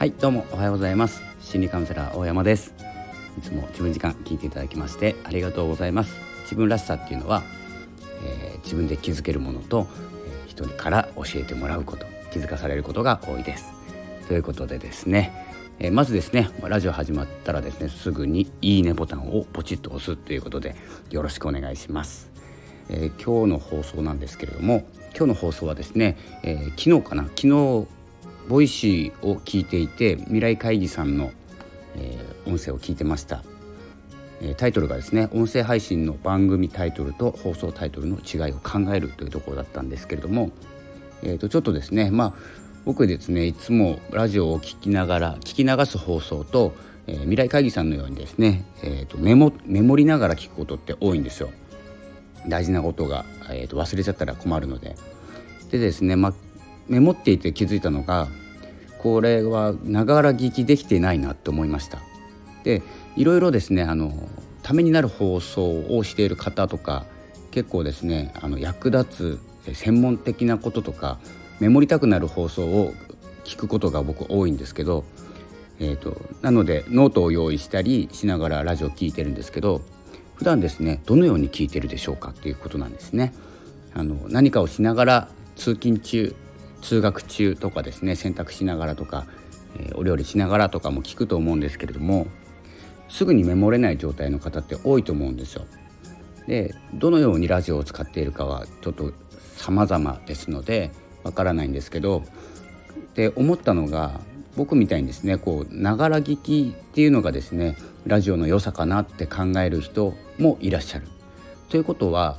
はいどうもおはようございます。心理カウンセラー大山です。いつも自分時間聞いていただきましてありがとうございます。自分らしさっていうのは、えー、自分で気づけるものと、えー、人から教えてもらうこと気づかされることが多いです。ということでですね、えー、まずですねラジオ始まったらですねすぐにいいねボタンをポチッと押すということでよろしくお願いします、え今日の放送なんですけれども今日の放送はですね、え昨日かな昨日ボイシーを聞いていて未来会議さんの、えー、音声を聞いてました、え、タイトルがですね音声配信の番組タイトルと放送タイトルの違いを考えるというところだったんですけれども、えー、とちょっとですねまあ僕ですねいつもラジオを聞きながら聞き流す放送と、えー、未来会議さんのようにですね、えー、とメモメモりながら聞くことって多いんですよ。大事なことが、えー、と忘れちゃったら困るので。でですね、まあ、メモっていて気づいたのがこれはながら聞きできてないなと思いました。でいろいろですねあのためになる放送をしている方とか結構ですねあの役立つ専門的なこととかメモりたくなる放送を聞くことが僕多いんですけど、えーと、なのでノートを用意したりしながらラジオを聞いてるんですけど普段ですねどのように聞いてるでしょうかっていうことなんですね。あの何かをしながら通勤中通学中とかですね洗濯しながらとか、え、お料理しながらとかも聞くと思うんですけれどもすぐにメモれない状態の方って多いと思うんですよ。でどのようにラジオを使っているかはちょっと様々ですのでわからないんですけどで思ったのが僕みたいにですねこうながら聞きっていうのがですねラジオの良さかなって考える人もいらっしゃる。ということは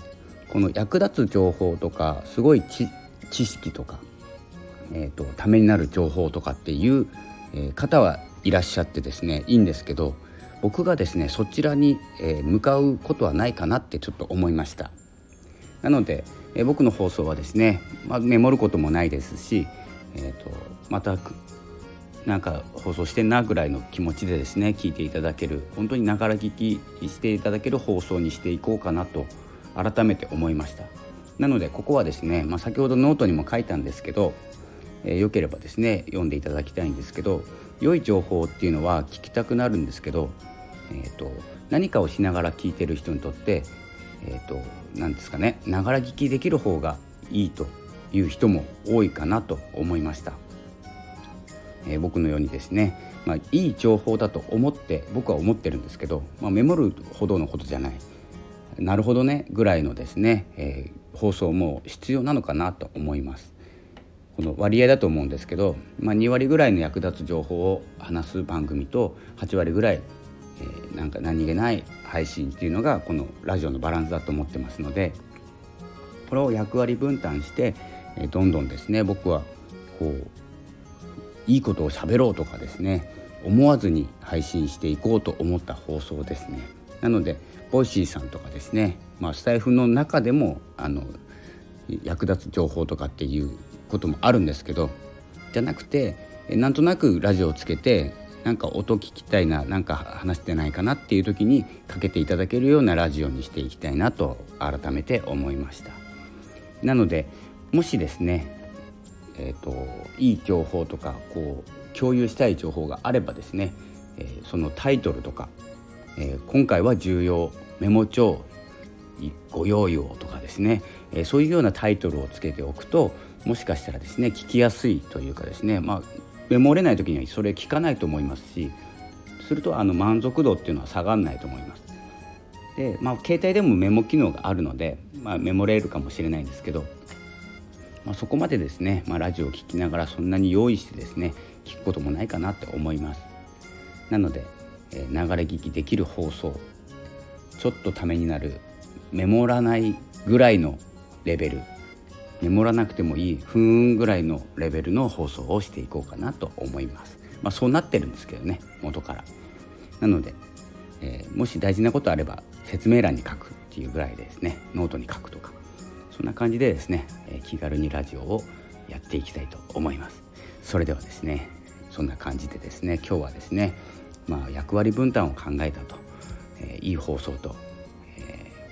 この役立つ情報とかすごい知識とかえーと、ためになる情報とかっていう、え、方はいらっしゃってですねいいんですけど僕がですねそちらに、え、向かうことはないかなってちょっと思いました。なので、え、僕の放送はですね、まあ、メモることもないですし、えーと、またなんか放送してんなぐらいの気持ちでですね聞いていただける本当にながら聞きしていただける放送にしていこうかなと改めて思いました。なのでここはですね、まあ、先ほどノートにも書いたんですけどえー、よければですね読んでいただきたいんですけど良い情報っていうのは聞きたくなるんですけど、えーと、何かをしながら聞いてる人にとってえーと、何ですかねながら聞きできる方がいいという人も多いかなと思いました、えー、僕のようにですね、まあ、いい情報だと思って僕は思ってるんですけど、まあ、メモるほどのことじゃない。なるほどねぐらいのですね、えー、放送も必要なのかなと思います。この割合だと思うんですけど、まあ、2割ぐらいの役立つ情報を話す番組と8割ぐらい、えー、なんか何気ない配信っていうのがこのラジオのバランスだと思ってますのでこれを役割分担して、えー、どんどんですね僕はこういいことを喋ろうとかですね思わずに配信していこうと思った放送ですね。なのでボイシーさんとかですね、まあ、スタイフの中でもあの役立つ情報とかっていうこともあるんですけどじゃなくてなんとなくラジオをつけてなんか音聞きたいななんか話してないかなっていう時にかけていただけるようなラジオにしていきたいなと改めて思いました。なのでもしですねえーと、いい情報とかこう共有したい情報があればですね、えー、そのタイトルとか、えー、今回は重要メモ帳ご用意をとかですね、えー、そういうようなタイトルをつけておくともしかしたらですね聞きやすいというかですねまあメモれない時にはそれ聞かないと思いますしするとあの満足度っていうのは下がらないと思います。でまあ携帯でもメモ機能があるので、まあ、メモれるかもしれないんですけど、まあ、そこまでですね、まあ、ラジオを聴きながらそんなに用意してですね聞くこともないかなって思います。なので、えー、流れ聞きできる放送ちょっとためになるメモらないぐらいのレベルメモらなくてもいい分ぐらいのレベルの放送をしていこうかなと思います。まあ、そうなってるんですけどね元から。なので、えー、もし大事なことあれば説明欄に書くっていうぐらいですねノートに書くとかそんな感じでですね、えー、気軽にラジオをやっていきたいと思います。それではですねそんな感じでですね今日はですね、まあ、役割分担を考えたと、えー、いい放送と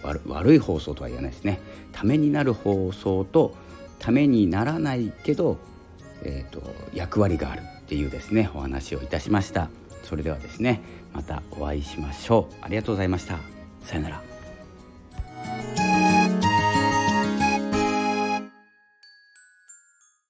悪い放送とは言わないですね。ためになる放送とためにならないけどえーと、役割があるっていうですねお話をいたしました。それではですねまたお会いしましょう。ありがとうございました。さよなら。